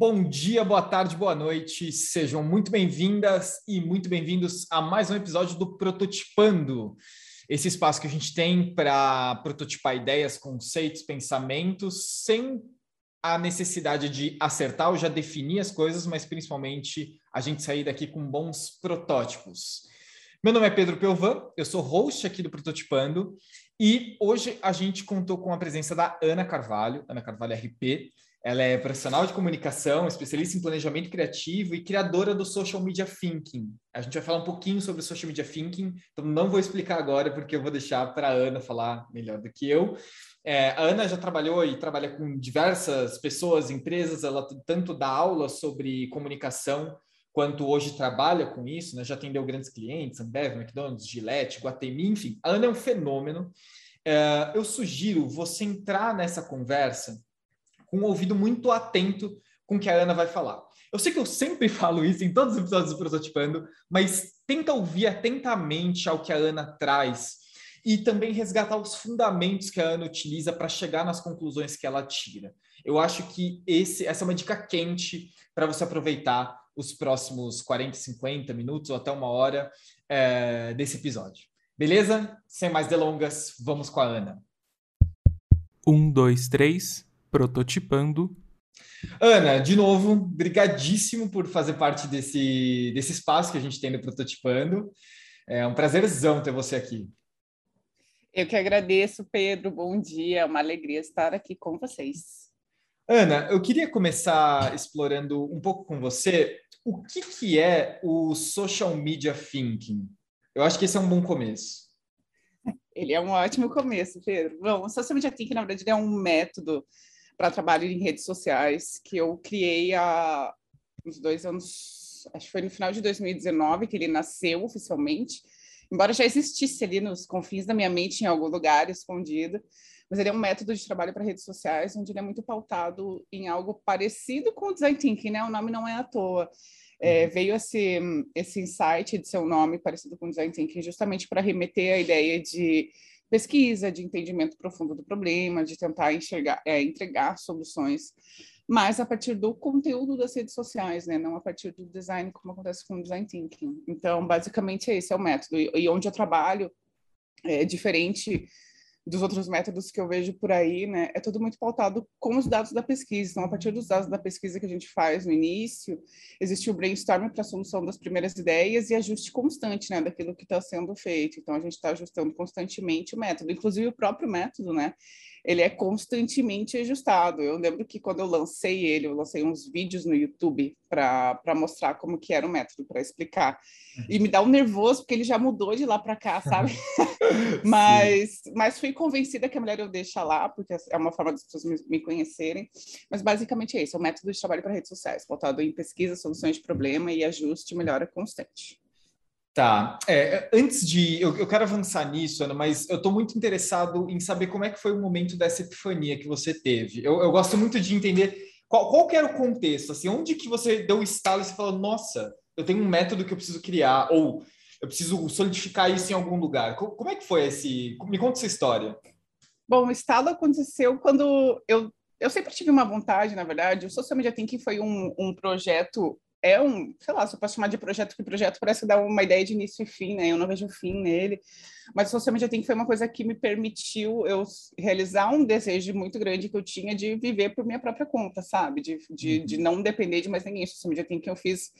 Bom dia, boa tarde, boa noite. Sejam muito bem-vindas e muito bem-vindos a mais um episódio do Prototipando. Esse espaço que a gente tem para prototipar ideias, conceitos, pensamentos, sem a necessidade de acertar ou já definir as coisas, mas principalmente a gente sair daqui com bons protótipos. Meu nome é Pedro Pelvan, eu sou host aqui do Prototipando e hoje a gente contou com a presença da Ana Carvalho, Ana Carvalho RP, ela é profissional de comunicação, especialista em planejamento criativo e criadora do Social Media Thinking. A gente vai falar um pouquinho sobre o Social Media Thinking, então não vou explicar agora, porque eu vou deixar para a Ana falar melhor do que eu. É, a Ana já trabalhou e trabalha com diversas pessoas, empresas, ela tanto dá aula sobre comunicação, quanto hoje trabalha com isso, né? já atendeu grandes clientes, Ambev, McDonald's, Gillette, Guatemi, enfim. A Ana é um fenômeno. É, eu sugiro você entrar nessa conversa com um ouvido muito atento com o que a Ana vai falar. Eu sei que eu sempre falo isso em todos os episódios do Prototipando, mas tenta ouvir atentamente ao que a Ana traz e também resgatar os fundamentos que a Ana utiliza para chegar nas conclusões que ela tira. Eu acho que esse, essa é uma dica quente para você aproveitar os próximos 40, 50 minutos ou até uma hora é, desse episódio. Beleza? Sem mais delongas, vamos com a Ana. Um, dois, três prototipando. Ana, de novo, brigadíssimo por fazer parte desse, desse espaço que a gente tem no Prototipando. É um prazerzão ter você aqui. Eu que agradeço, Pedro. Bom dia, é uma alegria estar aqui com vocês. Ana, eu queria começar explorando um pouco com você o que, que é o social media thinking. Eu acho que esse é um bom começo. Ele é um ótimo começo, Pedro. Bom, o social media thinking, na verdade, é um método para trabalho em redes sociais que eu criei há uns dois anos, acho que foi no final de 2019 que ele nasceu oficialmente, embora já existisse ali nos confins da minha mente em algum lugar escondido, mas ele é um método de trabalho para redes sociais onde ele é muito pautado em algo parecido com o design thinking, né? O nome não é à toa. É, uhum. veio esse, esse insight de seu nome parecido com design thinking justamente para remeter a ideia de pesquisa, de entendimento profundo do problema, de tentar enxergar, é, entregar soluções, mas a partir do conteúdo das redes sociais, né? não a partir do design, como acontece com o design thinking. Então, basicamente, esse é o método. E, e onde eu trabalho é diferente dos outros métodos que eu vejo por aí, né, é tudo muito pautado com os dados da pesquisa. Então, a partir dos dados da pesquisa que a gente faz no início, existe o brainstorming para a solução das primeiras ideias e ajuste constante, né, daquilo que está sendo feito. Então, a gente está ajustando constantemente o método, inclusive o próprio método, né, ele é constantemente ajustado. Eu lembro que quando eu lancei ele, eu lancei uns vídeos no YouTube para mostrar como que era o método, para explicar. E me dá um nervoso, porque ele já mudou de lá para cá, sabe? mas, mas fui convencida que a mulher eu deixa lá, porque é uma forma das pessoas me, me conhecerem. Mas basicamente é isso, é um método de trabalho para redes sociais, voltado em pesquisa, soluções de problema e ajuste melhora constante. Tá. É, antes de. Eu, eu, quero avançar nisso, Ana, mas eu estou muito interessado em saber como é que foi o momento dessa epifania que você teve. Eu, eu gosto muito de entender qual, qual era o contexto, assim, onde que você deu o estalo e você falou, nossa, eu tenho um método que eu preciso criar, ou eu preciso solidificar isso em algum lugar. Como, como é que foi esse. Me conta essa história. Bom, o estalo aconteceu quando eu. Eu sempre tive uma vontade, na verdade. O Social Media Thinking foi um, um projeto é um, sei lá, se eu posso chamar de projeto, que projeto parece dar uma ideia de início e fim, né? Eu não vejo fim nele. Mas Social Media Think foi uma coisa que me permitiu eu realizar um desejo muito grande que eu tinha de viver por minha própria conta, sabe? De, de, de uhum. não depender de mais ninguém. Social Media Think que eu fiz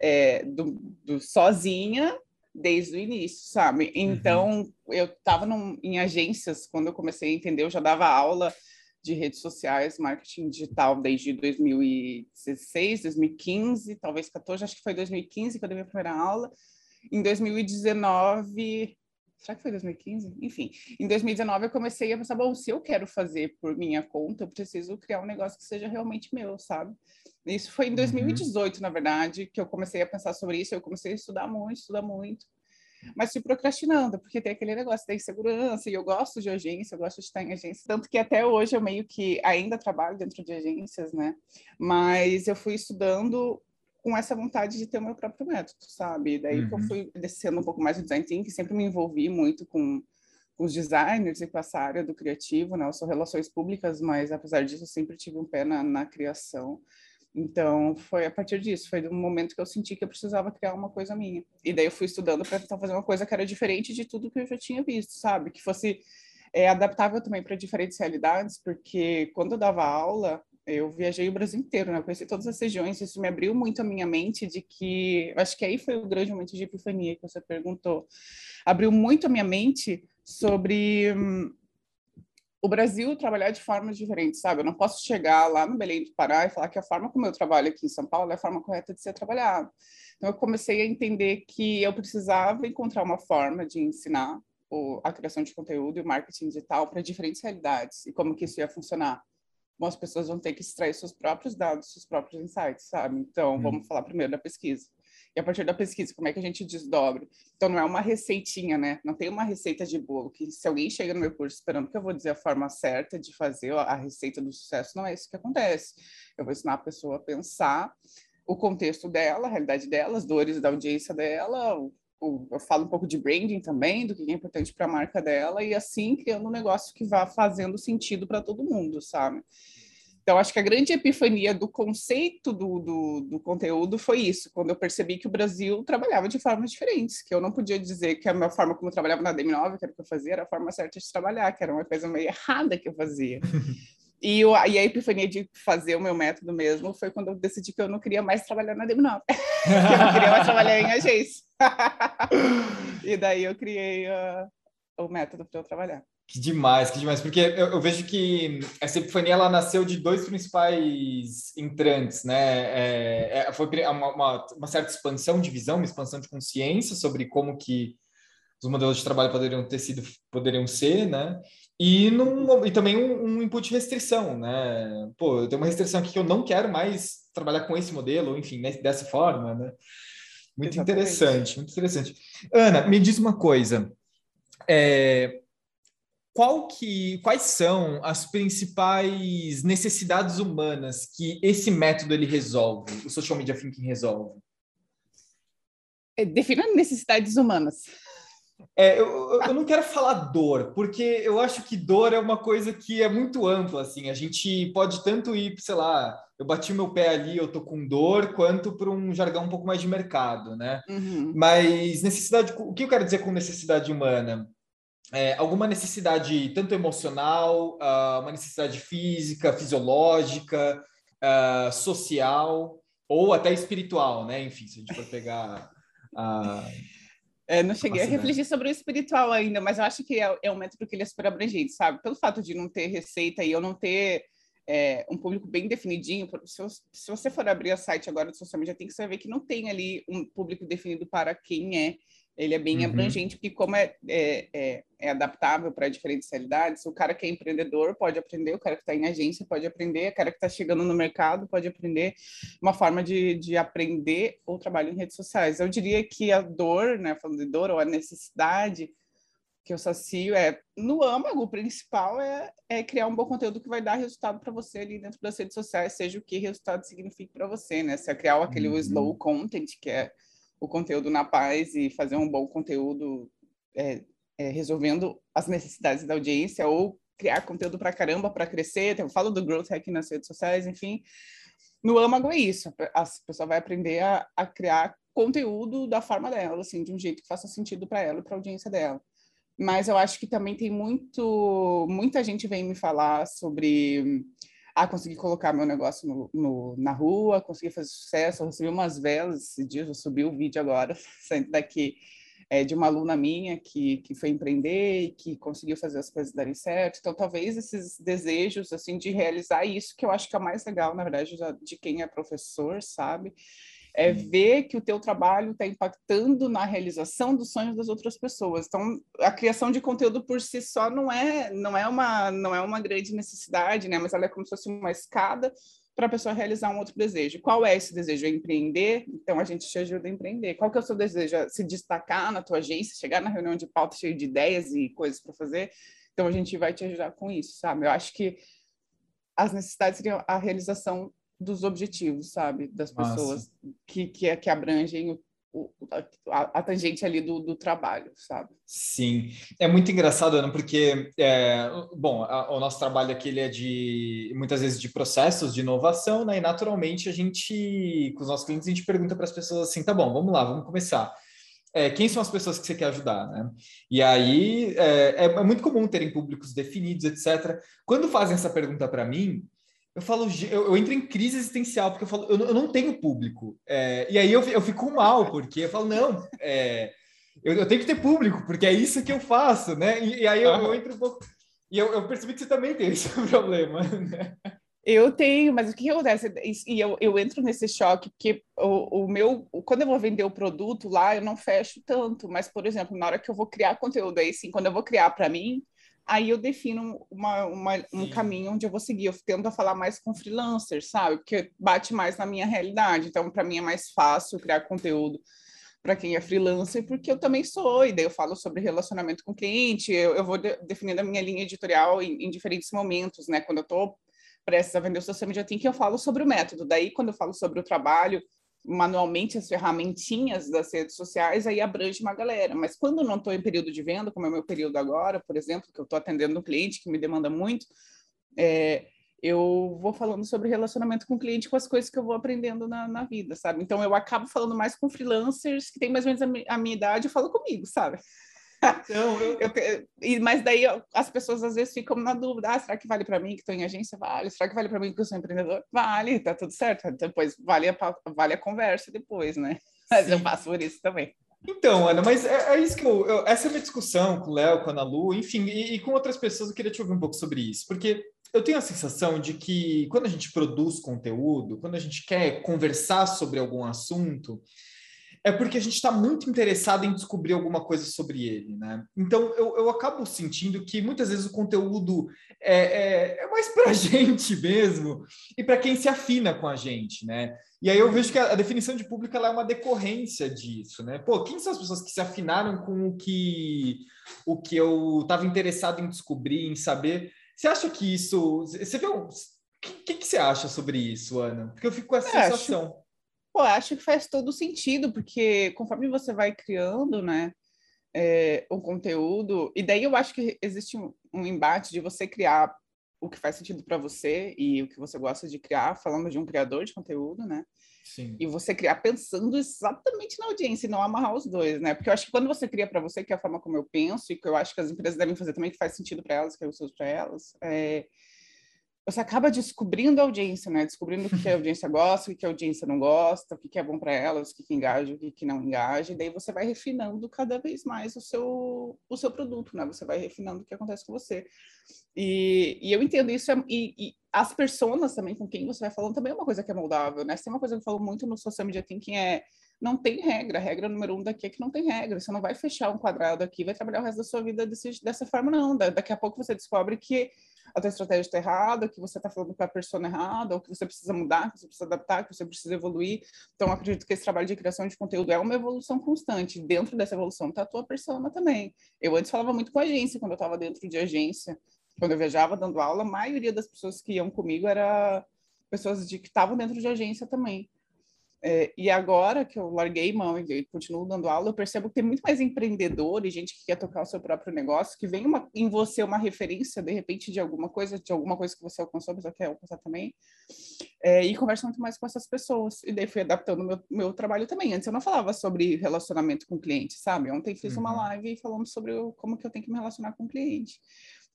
é, do, do, sozinha desde o início, sabe? Uhum. Então, uhum. eu estava em agências quando eu comecei a entender, eu já dava aula de redes sociais, marketing digital desde 2016, 2015, talvez 14, acho que foi 2015 que eu dei minha primeira aula. Em 2019, será que foi 2015? Enfim, em 2019 eu comecei a pensar, bom, se eu quero fazer por minha conta, eu preciso criar um negócio que seja realmente meu, sabe? Isso foi em 2018, uhum. na verdade, que eu comecei a pensar sobre isso, eu comecei a estudar muito, estudar muito mas fui procrastinando, porque tem aquele negócio da insegurança, e eu gosto de agência, eu gosto de estar em agência, tanto que até hoje eu meio que ainda trabalho dentro de agências, né? Mas eu fui estudando com essa vontade de ter o meu próprio método, sabe? Daí uhum. que eu uhum. fui descendo um pouco mais no design thinking, sempre me envolvi muito com, com os designers e com essa área do criativo, né? Eu sou relações públicas, mas apesar disso eu sempre tive um pé na, na criação. Então, foi a partir disso, foi do momento que eu senti que eu precisava criar uma coisa minha. E daí eu fui estudando para tentar fazer uma coisa que era diferente de tudo que eu já tinha visto, sabe? Que fosse é, adaptável também para diferentes realidades, porque quando eu dava aula, eu viajei o Brasil inteiro, né? Eu conheci todas as regiões, isso me abriu muito a minha mente de que, acho que aí foi o grande momento de epifania que você perguntou. Abriu muito a minha mente sobre hum, o Brasil trabalhar de formas diferentes, sabe? Eu não posso chegar lá no Belém do Pará e falar que a forma como eu trabalho aqui em São Paulo é a forma correta de ser trabalhado. Então eu comecei a entender que eu precisava encontrar uma forma de ensinar a criação de conteúdo e o marketing digital para diferentes realidades e como que isso ia funcionar. Bom, as pessoas vão ter que extrair seus próprios dados, seus próprios insights, sabe? Então, hum. vamos falar primeiro da pesquisa e a partir da pesquisa, como é que a gente desdobra? Então, não é uma receitinha, né? Não tem uma receita de bolo, que se alguém chega no meu curso esperando que eu vou dizer a forma certa de fazer a receita do sucesso, não é isso que acontece. Eu vou ensinar a pessoa a pensar o contexto dela, a realidade dela, as dores da audiência dela, eu falo um pouco de branding também, do que é importante para a marca dela, e assim criando um negócio que vá fazendo sentido para todo mundo, sabe? Então, acho que a grande epifania do conceito do, do, do, conteúdo foi isso, quando eu percebi que o Brasil trabalhava de formas diferentes, que eu não podia dizer que a minha forma como eu trabalhava na DM9, que era o que eu fazia, era a forma certa de trabalhar, que era uma coisa meio errada que eu fazia. E, eu, e a epifania de fazer o meu método mesmo foi quando eu decidi que eu não queria mais trabalhar na DM9, que eu não queria mais trabalhar em agência. e daí eu criei uh, o método para eu trabalhar. Que demais, que demais, porque eu, eu, vejo que essa epifania ela nasceu de dois principais entrantes, né? É, é, foi uma, uma, uma, certa expansão de visão, uma expansão de consciência sobre como que os modelos de trabalho poderiam ter sido, poderiam ser, né? E, num, e também um, um input de restrição, né? Pô, eu tenho uma restrição aqui que eu não quero mais trabalhar com esse modelo, enfim, dessa forma, né? Muito Exatamente. interessante, muito interessante. Ana, me diz uma coisa. É, qual que, quais são as principais necessidades humanas que esse método ele resolve, o social media thinking resolve? É, defina necessidades humanas. É, eu, eu não quero falar dor, porque eu acho que dor é uma coisa que é muito ampla, assim, a gente pode tanto ir, sei lá, eu bati meu pé ali, eu tô com dor, quanto para um jargão um pouco mais de mercado, né? Uhum. Mas necessidade, o que eu quero dizer com necessidade humana? É, alguma necessidade tanto emocional, uh, uma necessidade física, fisiológica, uh, social ou até espiritual, né? Enfim, se a gente for pegar a é, não cheguei a refletir sobre o espiritual ainda, mas eu acho que é, é um método que ele é super abrangente, sabe? Pelo fato de não ter receita e eu não ter é, um público bem definidinho, se, se, você for abrir o site agora do social media, tem que saber que não tem ali um público definido para quem é ele é bem uhum. abrangente, porque como é, é, é, é adaptável para diferentes realidades, o cara que é empreendedor pode aprender, o cara que está em agência pode aprender, o cara que está chegando no mercado pode aprender uma forma de, de aprender o trabalho em redes sociais. Eu diria que a dor, né, falando de dor, ou a necessidade que eu sacio é, no âmago, o principal é, é criar um bom conteúdo que vai dar resultado para você ali dentro das redes sociais, seja o que resultado signifique para você, né? Se é criar aquele uhum. slow content, que é o conteúdo na paz e fazer um bom conteúdo é, é, resolvendo as necessidades da audiência ou criar conteúdo para caramba para crescer. Eu falo do growth hack nas redes sociais, enfim. No âmago é isso. A pessoa vai aprender a, a criar conteúdo da forma dela, assim, de um jeito que faça sentido para ela e para a audiência dela. Mas eu acho que também tem muito, muita gente vem me falar sobre ah, consegui colocar meu negócio no, no, na rua, consegui fazer sucesso, recebi umas velas esses dias, eu subi o vídeo agora, saindo daqui, é, de uma aluna minha que, que foi empreender e que conseguiu fazer as coisas darem certo. Então, talvez esses desejos, assim, de realizar isso, que eu acho que é o mais legal, na verdade, de quem é professor, sabe? É ver que o teu trabalho está impactando na realização dos sonhos das outras pessoas. Então, a criação de conteúdo por si só não é não é uma não é uma grande necessidade, né? Mas ela é como se fosse uma escada para a pessoa realizar um outro desejo. Qual é esse desejo? É empreender? Então a gente te ajuda a empreender. Qual que é o seu desejo? É se destacar na tua agência, chegar na reunião de pauta cheio de ideias e coisas para fazer. Então a gente vai te ajudar com isso, sabe? Eu acho que as necessidades seriam a realização dos objetivos, sabe, das pessoas que, que, que abrangem o, o, a, a tangente ali do, do, trabalho, sabe? Sim, é muito engraçado, Ana, porque, é, bom, a, o nosso trabalho aqui ele é de, muitas vezes, de processos de inovação, né? E naturalmente a gente, com os nossos clientes, a gente pergunta para as pessoas assim, tá bom, vamos lá, vamos começar. É, quem são as pessoas que você quer ajudar, né? E aí é, é, é muito comum terem públicos definidos, etc. Quando fazem essa pergunta para mim, eu falo, eu, eu, entro em crise existencial, porque eu falo, eu, eu não tenho público. É, e aí eu, eu fico mal, porque eu falo, não, é, eu, eu, tenho que ter público, porque é isso que eu faço, né? E, e aí eu, entro um pouco. E eu, eu percebi que você também tem esse problema, né? Eu tenho, mas o que acontece? E eu, eu entro nesse choque, porque o, o meu, quando eu vou vender o produto lá, eu não fecho tanto, mas, por exemplo, na hora que eu vou criar conteúdo aí, sim, quando eu vou criar para mim, aí eu defino uma, uma, um caminho onde eu vou seguir. Eu tento falar mais com freelancers, sabe? Porque bate mais na minha realidade. Então, para mim é mais fácil criar conteúdo para quem é freelancer, porque eu também sou, e daí eu falo sobre relacionamento com o cliente, eu, eu vou de, definindo a minha linha editorial em, em diferentes momentos, né? Quando eu estou prestes a vender o social media que eu falo sobre o método. Daí, quando eu falo sobre o trabalho, manualmente as ferramentinhas das redes sociais, aí abrange uma galera. Mas quando não estou em período de venda, como é o meu período agora, por exemplo, que eu estou atendendo um cliente que me demanda muito, é, eu vou falando sobre relacionamento com o cliente, com as coisas que eu vou aprendendo na, na vida, sabe? Então eu acabo falando mais com freelancers que têm mais ou menos a, mi a minha idade e falam comigo, sabe? Então, eu... Eu, mas daí as pessoas às vezes ficam na dúvida: ah, será que vale para mim que estou em agência? Vale. Será que vale para mim que eu sou empreendedor? Vale, tá tudo certo. Depois vale a, vale a conversa depois, né? Mas Sim. eu passo por isso também. Então, Ana, mas é, é isso que eu, eu, Essa é a minha discussão com o Léo, com a Ana Lu, enfim, e, e, com outras pessoas eu queria te ouvir um pouco sobre isso, porque eu tenho a sensação de que quando a gente produz conteúdo, quando a gente quer conversar sobre algum assunto, é porque a gente está muito interessado em descobrir alguma coisa sobre ele, né? Então eu, eu acabo sentindo que muitas vezes o conteúdo é, é, é mais para a gente mesmo e para quem se afina com a gente, né? E aí eu vejo que a, a definição de público é uma decorrência disso, né? Pô, quem são as pessoas que se afinaram com o que o que eu estava interessado em descobrir, em saber? Você acha que isso? Você vê o que, que, você acha sobre isso, Ana? Porque eu fico com essa eu sensação. Acho Pô, acho que faz todo sentido, porque conforme você vai criando, né, é, o conteúdo, e daí eu acho que existe um, um embate de você criar o que faz sentido para você e o que você gosta de criar, falando de um criador de conteúdo, né? Sim. E você criar pensando exatamente na audiência e não amarrar os dois, né? Porque eu acho que quando você cria para você, que é a forma como eu penso e que eu acho que as empresas devem fazer também, que faz sentido para elas, que eu uso para elas, é, você acaba descobrindo a audiência, né? Descobrindo o que a audiência gosta, o que a audiência não gosta, o que é bom para elas, o que engaja, o que não engaja. E daí você vai refinando cada vez mais o seu, o seu produto, né? Você vai refinando o que acontece com você. E, e eu entendo isso. É, e, e, as pessoas também com quem você vai falando também é uma coisa que é moldável, né? Tem uma coisa que eu falo muito no Social Media Thinking é não tem regra. A regra número um daqui é que não tem regra. Você não vai fechar um quadrado aqui, vai trabalhar o resto da sua vida desse, dessa forma, não. daqui a pouco você descobre que a tua estratégia está errada, que você está falando com a pessoa errada, ou que você precisa mudar, que você precisa adaptar, que você precisa evoluir. Então, acredito que esse trabalho de criação de conteúdo é uma evolução constante. Dentro dessa evolução está a tua persona também. Eu antes falava muito com a agência, quando eu estava dentro de agência, quando eu viajava dando aula, a maioria das pessoas que iam comigo era pessoas de que estavam dentro de agência também. É, e agora que eu larguei mão e continuo dando aula, eu percebo que tem muito mais empreendedor e gente que quer tocar o seu próprio negócio, que vem uma, em você uma referência, de repente, de alguma coisa, de alguma coisa que você alcançou, mas eu quero alcançar também, é, e conversa muito mais com essas pessoas. E daí fui adaptando o meu, meu trabalho também. Antes eu não falava sobre relacionamento com cliente, sabe? Ontem fiz uhum. uma live falando sobre o, como que eu tenho que me relacionar com o cliente.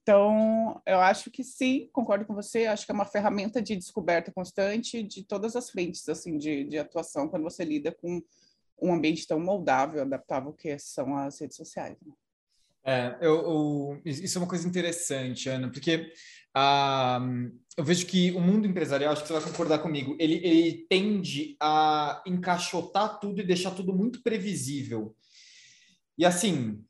Então, eu acho que sim, concordo com você, acho que é uma ferramenta de descoberta constante de todas as frentes, assim, de, de atuação, quando você lida com um ambiente tão moldável, adaptável que são as redes sociais. Né? É, eu, eu, isso é uma coisa interessante, Ana, porque ah, eu vejo que o mundo empresarial, acho que você vai concordar comigo, ele, ele tende a encaixotar tudo e deixar tudo muito previsível. E assim,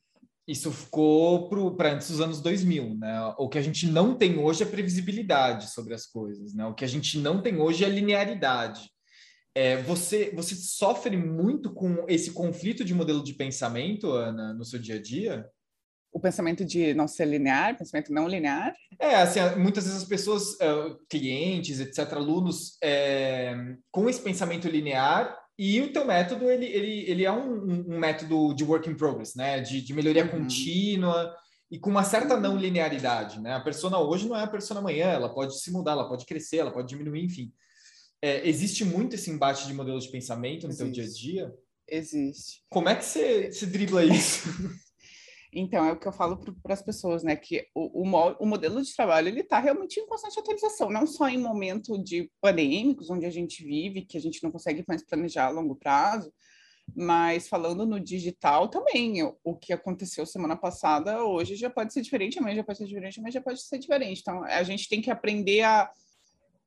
isso ficou para antes dos anos 2000, né? O que a gente não tem hoje é previsibilidade sobre as coisas, né? O que a gente não tem hoje é linearidade. É, você, você sofre muito com esse conflito de modelo de pensamento, Ana, no seu dia a dia? O pensamento de não ser linear, pensamento não linear? É, assim, muitas vezes as pessoas, clientes, etc., alunos, é, com esse pensamento linear, e o teu método, ele, ele, ele é um, um método de work in progress, né? De, de melhoria uhum. contínua e com uma certa não linearidade, né? A persona hoje não é a persona amanhã, ela pode se mudar, ela pode crescer, ela pode diminuir, enfim. É, existe muito esse embate de modelos de pensamento no existe. teu dia a dia? Existe. Como é que você, você dribla isso? Então, é o que eu falo para as pessoas, né? Que o, o, o, modelo de trabalho, ele está realmente em constante atualização, não só em momento de pandêmicos, onde a gente vive, que a gente não consegue mais planejar a longo prazo, mas falando no digital também, o, o que aconteceu semana passada, hoje já pode ser diferente, amanhã já pode ser diferente, mas já pode ser diferente. Então, a gente tem que aprender a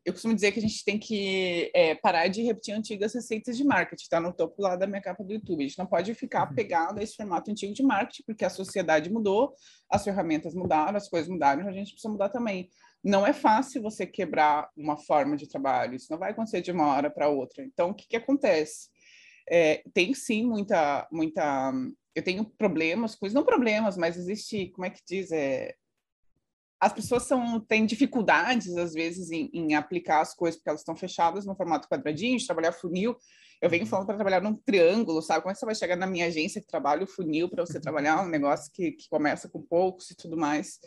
eu costumo dizer que a gente tem que é, parar de repetir antigas receitas de marketing, está no topo lá da minha capa do YouTube. A gente não pode ficar uhum. pegado a esse formato antigo de marketing, porque a sociedade mudou, as ferramentas mudaram, as coisas mudaram, a gente precisa mudar também. Não é fácil você quebrar uma forma de trabalho, isso não vai acontecer de uma hora para outra. Então, o que, que acontece? É, tem sim muita, muita. Eu tenho problemas, coisas, não problemas, mas existe, como é que diz? É, as pessoas são, têm dificuldades, às vezes, em, em aplicar as coisas, porque elas estão fechadas no formato quadradinho, de trabalhar funil. Eu venho falando para trabalhar num triângulo, sabe? Como é que você vai chegar na minha agência que trabalha o funil para você trabalhar um negócio que, que começa com poucos e tudo mais?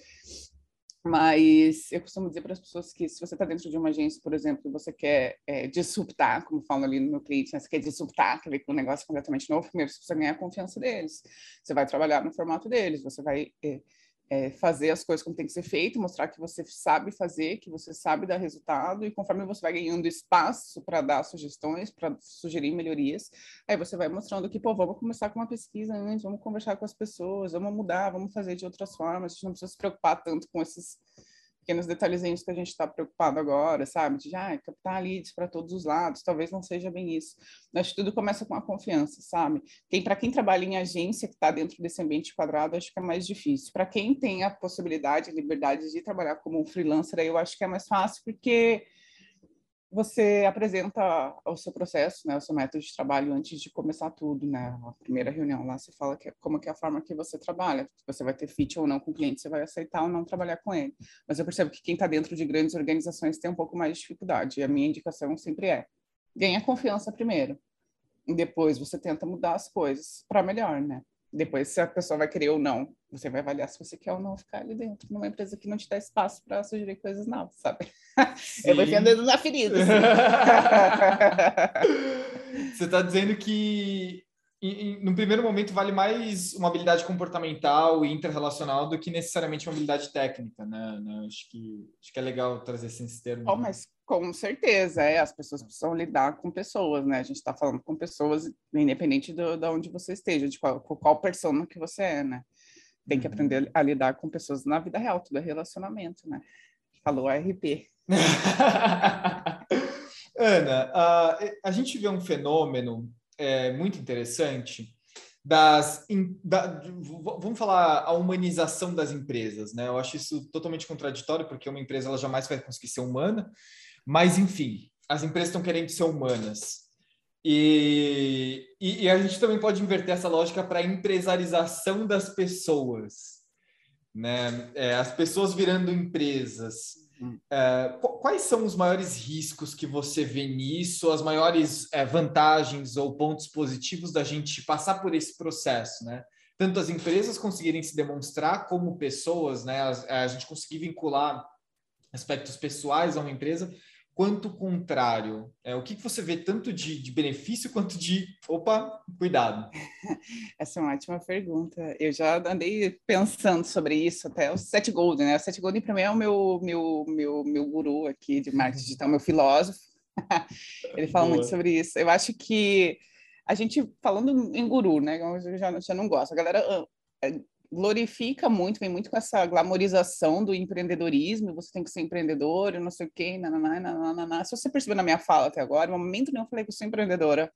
Mas eu costumo dizer para as pessoas que se você está dentro de uma agência, por exemplo, e você quer é, disruptar, como falam ali no meu cliente, né? você quer disruptar, quer ver com um negócio completamente novo, primeiro você precisa ganhar a confiança deles. Você vai trabalhar no formato deles, você vai é, é, fazer as coisas como tem que ser feito, mostrar que você sabe fazer, que você sabe dar resultado, e conforme você vai ganhando espaço para dar sugestões, para sugerir melhorias, aí você vai mostrando que, pô, vamos começar com uma pesquisa antes, vamos conversar com as pessoas, vamos mudar, vamos fazer de outras formas, a gente não precisa se preocupar tanto com esses pequenos detalhezinhos que a gente está preocupado agora, sabe? De ah, captar leads para todos os lados, talvez não seja bem isso. Que tudo começa com a confiança, sabe? Quem para quem trabalha em agência que está dentro desse ambiente quadrado, acho que é mais difícil. Para quem tem a possibilidade, a liberdade de trabalhar como um freelancer, aí eu acho que é mais fácil, porque você apresenta o seu processo, né, o seu método de trabalho antes de começar tudo, né? A primeira reunião lá você fala que é, como que é a forma que você trabalha, se você vai ter fit ou não com o cliente, você vai aceitar ou não trabalhar com ele. Mas eu percebo que quem está dentro de grandes organizações tem um pouco mais de dificuldade. E a minha indicação sempre é: ganha confiança primeiro, e depois você tenta mudar as coisas para melhor, né? Depois, se a pessoa vai querer ou não, você vai avaliar se você quer ou não ficar ali dentro, numa empresa que não te dá espaço para sugerir coisas novas, sabe? Sim. Eu vou enfiando na ferida. Assim. você está dizendo que no primeiro momento vale mais uma habilidade comportamental e interrelacional do que necessariamente uma habilidade técnica, né? Acho que acho que é legal trazer esses termos. Oh, mas com certeza, é. As pessoas precisam lidar com pessoas, né? A gente está falando com pessoas, independente de onde você esteja, de qual, qual persona que você é, né? Tem que uhum. aprender a lidar com pessoas na vida real, tudo é relacionamento, né? Falou RP. Ana, a, a gente vê um fenômeno é, muito interessante das da, vamos falar a humanização das empresas, né? Eu acho isso totalmente contraditório porque uma empresa ela jamais vai conseguir ser humana, mas enfim, as empresas estão querendo ser humanas e, e, e a gente também pode inverter essa lógica para a empresarização das pessoas, né? É, as pessoas virando empresas. É, quais são os maiores riscos que você vê nisso, as maiores é, vantagens ou pontos positivos da gente passar por esse processo, né? Tanto as empresas conseguirem se demonstrar como pessoas, né? A, a gente conseguir vincular aspectos pessoais a uma empresa, quanto contrário? É, o que, que você vê tanto de, de, benefício quanto de, opa, cuidado? Essa é uma ótima pergunta. Eu já andei pensando sobre isso até o Seth Golden, né? O Seth Golden para mim é o meu, meu, meu, meu guru aqui de marketing digital, meu filósofo. Ele fala Boa. muito sobre isso. Eu acho que a gente, falando em guru, né? Eu já, já não gosto. A galera glorifica muito, vem muito com essa glamorização do empreendedorismo, você tem que ser empreendedor, não sei o quê, nananá, nananá. Se você percebeu na minha fala até agora, no momento nenhum eu falei que eu sou empreendedora,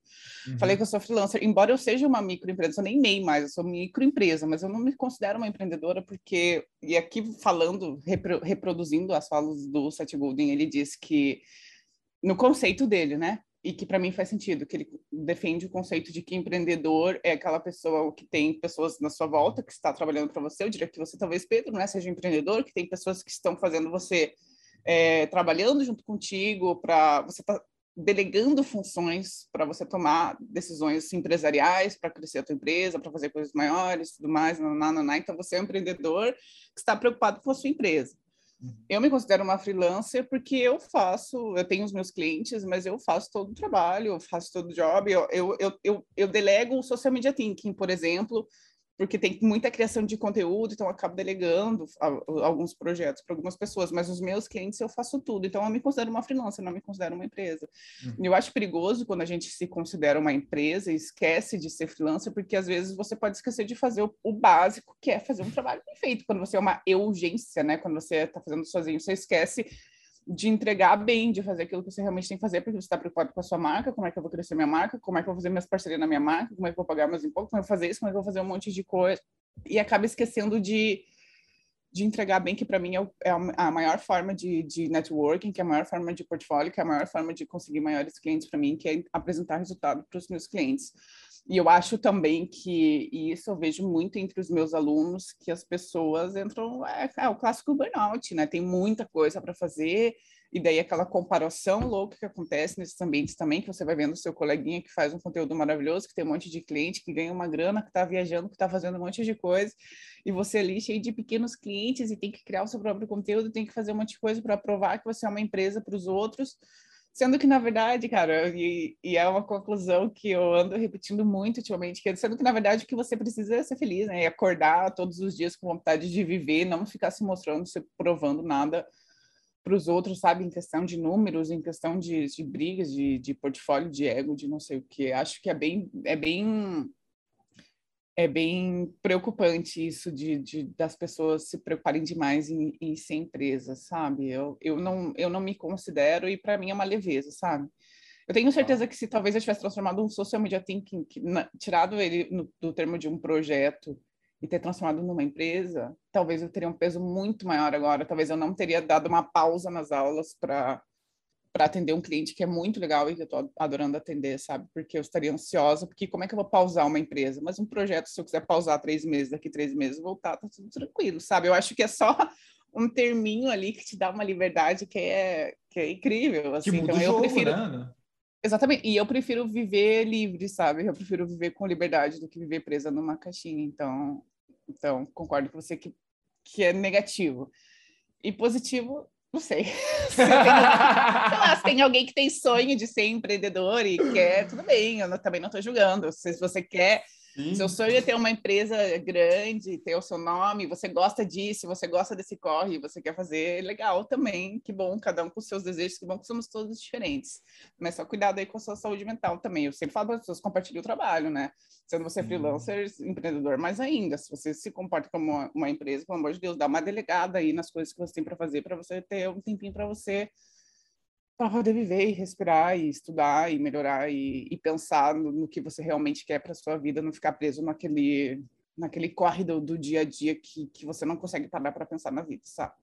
uhum. falei que eu sou freelancer, embora eu seja uma microempresa, eu nem MEI mais, eu sou microempresa, mas eu não me considero uma empreendedora porque, e aqui falando, repro, reproduzindo as falas do Seth Golden, ele diz que, no conceito dele, né, e que para mim faz sentido, que ele defende o conceito de que empreendedor é aquela pessoa que tem pessoas na sua volta que está trabalhando para você. Eu diria que você talvez Pedro, né, seja empreendedor, que tem pessoas que estão fazendo você é, trabalhando junto contigo para você tá delegando funções para você tomar decisões empresariais, para crescer a tua empresa, para fazer coisas maiores, tudo mais, naná, naná. então você é um empreendedor que está preocupado com a sua empresa. Uhum. Eu me considero uma freelancer porque eu faço, eu tenho os meus clientes, mas eu faço todo o trabalho, eu faço todo o job, eu, eu, eu, eu, eu delego o social media thinking, por exemplo, porque tem muita criação de conteúdo, então eu acabo delegando alguns projetos para algumas pessoas, mas os meus clientes eu faço tudo, então eu me considero uma freelancer, não me considero uma empresa. Uhum. Eu acho perigoso quando a gente se considera uma empresa e esquece de ser freelancer, porque às vezes você pode esquecer de fazer o, o básico, que é fazer um trabalho bem feito. Quando você é uma urgência, né? Quando você está fazendo sozinho, você esquece de entregar bem, de fazer aquilo que você realmente tem que fazer, porque você está preocupado com a sua marca, como é que eu vou crescer minha marca, como é que eu vou fazer minhas parcerias na minha marca, como é que eu vou pagar meus impostos, como é que eu vou fazer isso, como é que eu vou fazer um monte de coisa, e acaba esquecendo de, de entregar bem, que para mim é, é, a maior forma de, de networking, que é a maior forma de portfólio, que é a maior forma de conseguir maiores clientes para mim, que é apresentar resultado para os meus clientes. E eu acho também que, e isso eu vejo muito entre os meus alunos, que as pessoas entram, é, é o clássico burnout, né? Tem muita coisa para fazer, e daí aquela comparação louca que acontece nesses ambientes também, que você vai vendo o seu coleguinha que faz um conteúdo maravilhoso, que tem um monte de cliente, que ganha uma grana, que está viajando, que está fazendo um monte de coisa, e você ali cheio de pequenos clientes e tem que criar o seu próprio conteúdo, tem que fazer um monte de coisa para provar que você é uma empresa para os outros, Sendo que, na verdade, cara, e, e, é uma conclusão que eu ando repetindo muito ultimamente, que é, sendo que, na verdade, o que você precisa é ser feliz, né? E acordar todos os dias com vontade de viver, não ficar se mostrando, se provando nada para os outros, sabe? Em questão de números, em questão de, de brigas, de, de portfólio, de ego, de não sei o que. Acho que é bem, é bem é bem preocupante isso de, de, das pessoas se preocuparem demais em, em ser empresa, sabe? Eu, eu, não, eu não me considero e para mim é uma leveza, sabe? Eu tenho certeza que se talvez eu tivesse transformado um social media thinking, que, na, tirado ele no, do termo de um projeto e ter transformado numa empresa, talvez eu teria um peso muito maior agora. Talvez eu não teria dado uma pausa nas aulas para para atender um cliente que é muito legal e que eu estou adorando atender, sabe? Porque eu estaria ansiosa, porque como é que eu vou pausar uma empresa? Mas um projeto, se eu quiser pausar três meses, daqui três meses voltar, tá tudo tranquilo, sabe? Eu acho que é só um terminho ali que te dá uma liberdade que é, que é incrível. Assim. Que muda então, eu prefiro. Né? Exatamente. E eu prefiro viver livre, sabe? Eu prefiro viver com liberdade do que viver presa numa caixinha. Então, então concordo com você que, que é negativo. E positivo, não sei. Se tem, lá, se tem alguém que tem sonho de ser empreendedor e quer, tudo bem, eu não, também não estou julgando. Se você quer Sim. Seu sonho é ter uma empresa grande, ter o seu nome, você gosta disso, você gosta desse corre, você quer fazer, legal também, que bom, cada um com seus desejos, que bom que somos todos diferentes. Mas só cuidado aí com a sua saúde mental também. Eu sempre falo para as pessoas, compartilhe o trabalho, né? Sendo você freelancer, empreendedor, mais ainda, se você se comporta como uma, uma empresa, pelo amor de Deus, dá uma delegada aí nas coisas que você tem para fazer, para você ter um tempinho para você para poder viver e respirar e estudar e melhorar e, e pensar no, no, que você realmente quer para sua vida, não ficar preso naquele naquele corre do, do dia a dia que, que você não consegue parar para pensar na vida, sabe?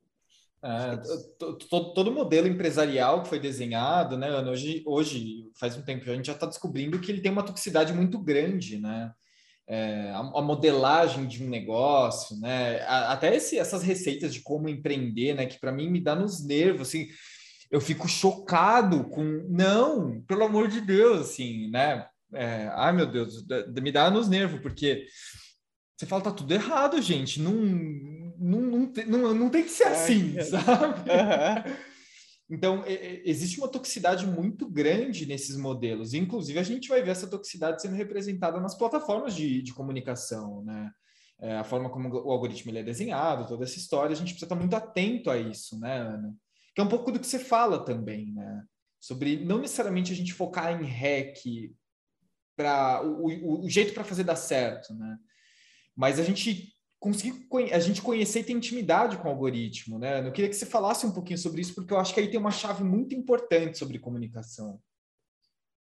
É, todo, todo modelo empresarial que foi desenhado, né, hoje, hoje, faz um tempo, a gente já está descobrindo que ele tem uma toxicidade muito grande, né? É, a, a, modelagem de um negócio, né? A, até esse, essas receitas de como empreender, né? Que para mim me dá nos nervos, assim eu fico chocado com. Não, pelo amor de Deus, assim, né? É, ai, meu Deus, me dá nos nervos, porque você fala, tá tudo errado, gente. Não, não, não, não, não tem que ser assim, sabe? Uhum. Então, existe uma toxicidade muito grande nesses modelos. Inclusive, a gente vai ver essa toxicidade sendo representada nas plataformas de, de comunicação, né? É, a forma como o algoritmo é desenhado, toda essa história, a gente precisa estar muito atento a isso, né, Ana? Que é um pouco do que você fala também, né? Sobre não necessariamente a gente focar em hack para o, o, o, jeito para fazer dar certo, né? Mas a gente conseguir a gente conhecer e ter intimidade com o algoritmo, né? Eu queria que você falasse um pouquinho sobre isso, porque eu acho que aí tem uma chave muito importante sobre comunicação.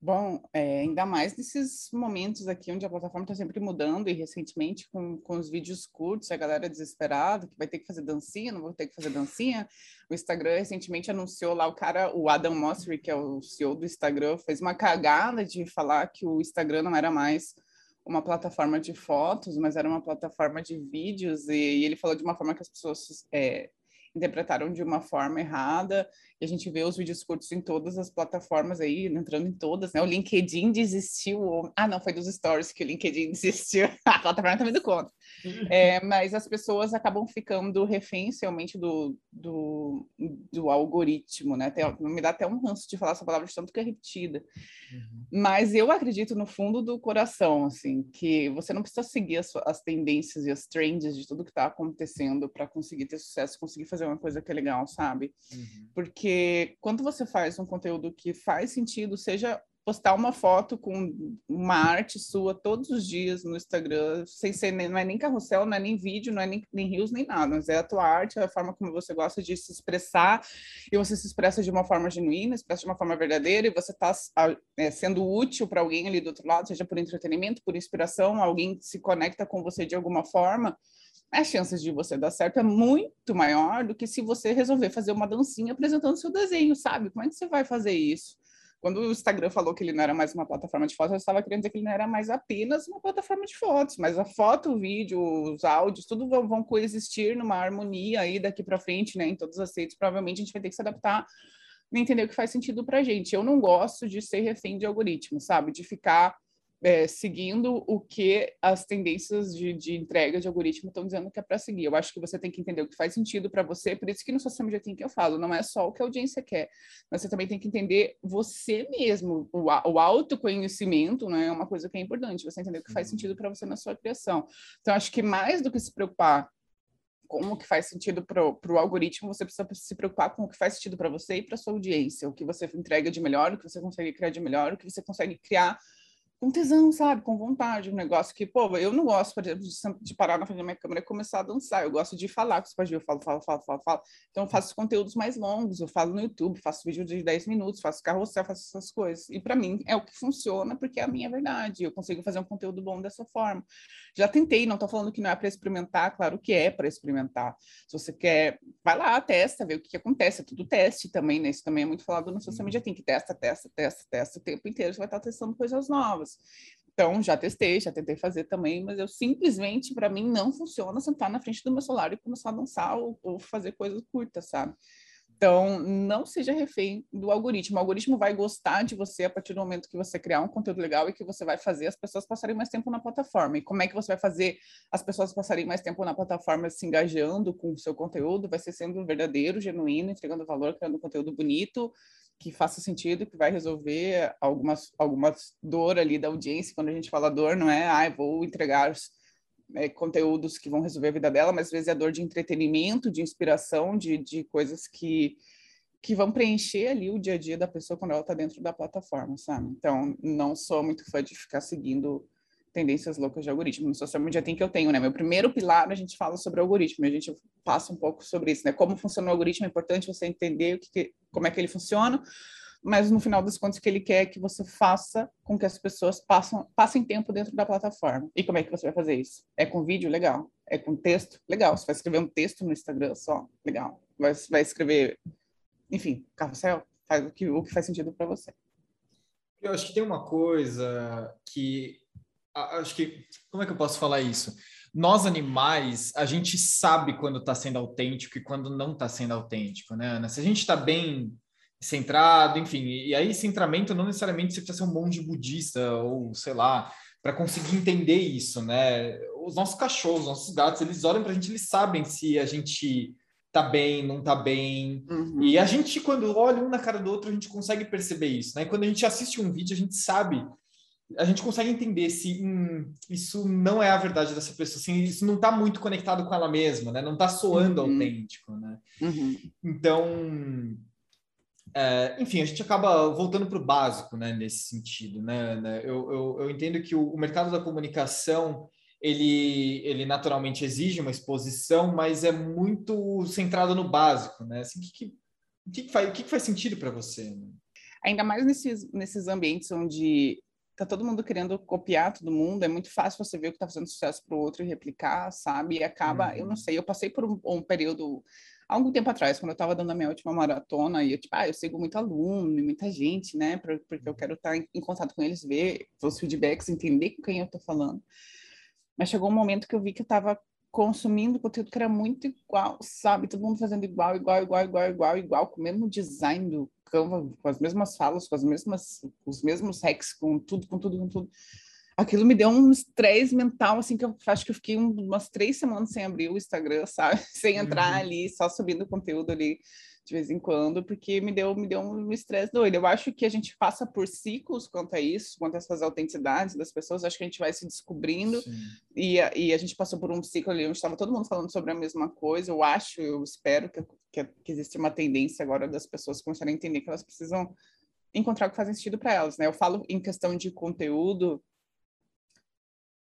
Bom, é, ainda mais nesses momentos aqui onde a plataforma está sempre mudando e recentemente com, com os vídeos curtos, a galera desesperada que vai ter que fazer dancinha, não vou ter que fazer dancinha. O Instagram recentemente anunciou lá o cara, o Adam Mosseri, que é o CEO do Instagram, fez uma cagada de falar que o Instagram não era mais uma plataforma de fotos, mas era uma plataforma de vídeos e, e ele falou de uma forma que as pessoas é, interpretaram de uma forma errada E a gente vê os vídeos curtos em todas as plataformas aí, entrando em todas, né? O LinkedIn desistiu. Ah, não, foi dos stories que o LinkedIn desistiu. a plataforma também do conta. É, mas as pessoas acabam ficando reféns realmente do, do, do algoritmo, né? Tem, me dá até um ranço de falar essa palavra de tanto que é repetida. Uhum. Mas eu acredito no fundo do coração, assim, que você não precisa seguir as, as tendências e as trends de tudo que está acontecendo para conseguir ter sucesso, conseguir fazer uma coisa que é legal, sabe? Uhum. Porque porque quando você faz um conteúdo que faz sentido, seja postar uma foto com uma arte sua todos os dias no Instagram, sem ser, não é nem carrossel, não é nem vídeo, não é nem, nem rios, nem nada, mas é a tua arte, é a forma como você gosta de se expressar, e você se expressa de uma forma genuína, expressa de uma forma verdadeira, e você está é, sendo útil para alguém ali do outro lado, seja por entretenimento, por inspiração, alguém se conecta com você de alguma forma, as chances de você dar certo é muito maior do que se você resolver fazer uma dancinha apresentando seu desenho, sabe? Como é que você vai fazer isso? Quando o Instagram falou que ele não era mais uma plataforma de fotos, eu estava querendo dizer que ele não era mais apenas uma plataforma de fotos, mas a foto, o vídeo, os áudios, tudo vão, vão coexistir numa harmonia aí daqui para frente, né? Em todas as redes, provavelmente a gente vai ter que se adaptar e entender o que faz sentido para gente. Eu não gosto de ser refém de algoritmo, sabe? De ficar é, seguindo o que as tendências de, de entrega de algoritmo estão dizendo que é para seguir. Eu acho que você tem que entender o que faz sentido para você, por isso que no Social Media Think eu falo, não é só o que a audiência quer, mas você também tem que entender você mesmo, o, o autoconhecimento né, é uma coisa que é importante, você entender o que faz sentido para você na sua criação. Então, acho que mais do que se preocupar com o que faz sentido para o algoritmo, você precisa se preocupar com o que faz sentido para você e para sua audiência, o que você entrega de melhor, o que você consegue criar de melhor, o que você consegue criar com tesão, sabe? Com vontade. Um negócio que, pô, eu não gosto, por exemplo, de, parar na frente da minha câmera e começar a dançar. Eu gosto de falar com os pais, eu falo, falo, falo, falo, falo. Então, eu faço conteúdos mais longos, eu falo no YouTube, faço vídeo de 10 minutos, faço carrossel, faço essas coisas. E para mim é o que funciona, porque é a minha verdade. Eu consigo fazer um conteúdo bom dessa forma. Já tentei, não tô falando que não é para experimentar, claro que é para experimentar. Se você quer, vai lá, testa, vê o que, que acontece. É tudo teste também, né? Isso também é muito falado no social media. Tem que testa, testa, testa, testa o tempo inteiro. Você vai estar testando coisas novas. Então, já testei, já tentei fazer também, mas eu simplesmente, para mim, não funciona sentar na frente do meu celular e começar a dançar ou, ou, fazer coisas curtas, sabe? Então, não seja refém do algoritmo. O algoritmo vai gostar de você a partir do momento que você criar um conteúdo legal e que você vai fazer as pessoas passarem mais tempo na plataforma. E como é que você vai fazer as pessoas passarem mais tempo na plataforma se engajando com o seu conteúdo? Vai ser sendo verdadeiro, genuíno, entregando valor, criando conteúdo bonito, que faça sentido, que vai resolver algumas, algumas dor ali da audiência. Quando a gente fala dor, não é, ah, vou entregar é, conteúdos que vão resolver a vida dela, mas às vezes é dor de entretenimento, de inspiração, de, de coisas que, que vão preencher ali o dia a dia da pessoa quando ela está dentro da plataforma, sabe? Então, não sou muito fã de ficar seguindo tendências loucas de algoritmo. No social media tem que eu tenho, né? Meu primeiro pilar a gente fala sobre algoritmo, a gente passa um pouco sobre isso, né? Como funciona o algoritmo, é importante você entender o que, como é que ele funciona, mas no final das contas o que ele quer é que você faça com que as pessoas passam, passem tempo dentro da plataforma. E como é que você vai fazer isso? É com vídeo? Legal. É com texto? Legal. Você vai escrever um texto no Instagram só? Legal. Vai, vai escrever, enfim, carrossel? Faz o que, o que faz sentido para você. Eu acho que tem uma coisa que acho que como é que eu posso falar isso? Nós animais, a gente sabe quando está sendo autêntico e quando não está sendo autêntico, né, Ana? Se a gente está bem centrado, enfim, e aí centramento não necessariamente você precisa ser um monge budista ou sei lá, para conseguir entender isso, né? Os nossos cachorros, os nossos gatos, eles olham para a gente, eles sabem se a gente tá bem, não tá bem. Uhum. E a gente, quando olha um na cara do outro, a gente consegue perceber isso, né? Quando a gente assiste um vídeo, a gente sabe a gente consegue entender se hum, isso não é a verdade dessa pessoa, assim, isso não está muito conectado com ela mesma, né? Não está soando uhum. autêntico, né? Uhum. Então, é, enfim, a gente acaba voltando para o básico, né? Nesse sentido, né? né? Eu, eu, eu entendo que o, o, mercado da comunicação ele, ele naturalmente exige uma exposição, mas é muito centrado no básico, né? Assim, o que, que, que, que faz, o que, que faz sentido para você? Né? Ainda mais nesses, nesses ambientes onde tá todo mundo querendo copiar todo mundo, é muito fácil você ver o que tá fazendo sucesso para o outro e replicar, sabe? E acaba, uhum. eu não uhum. sei, eu passei por um, um período há algum tempo atrás, quando eu estava dando a minha última maratona, e eu, tipo, ah, eu sigo muito aluno, muita gente, né, porque eu uhum. quero estar em, em, contato com eles, ver os feedbacks, entender com quem eu estou falando. Mas chegou um momento que eu vi que eu estava consumindo conteúdo que era muito igual, sabe? Todo mundo fazendo igual, igual, igual, igual, igual, igual, com o mesmo design do Com as mesmas falas, com as mesmas, os mesmos hacks, com tudo, com tudo, com tudo. Aquilo me deu um estresse mental, assim, que eu acho que eu fiquei umas três semanas sem abrir o Instagram, sabe? Sem entrar uhum. ali, só subindo conteúdo ali de vez em quando, porque me deu, me deu um estresse doido. Eu acho que a gente passa por ciclos quanto a isso, quanto a essas autenticidades das pessoas, acho que a gente vai se descobrindo, e a, e a gente passou por um ciclo ali onde estava todo mundo falando sobre a mesma coisa, eu acho, eu espero que, que, que existe uma tendência agora das pessoas começarem a entender que elas precisam encontrar o que faz sentido para elas, né? Eu falo em questão de conteúdo,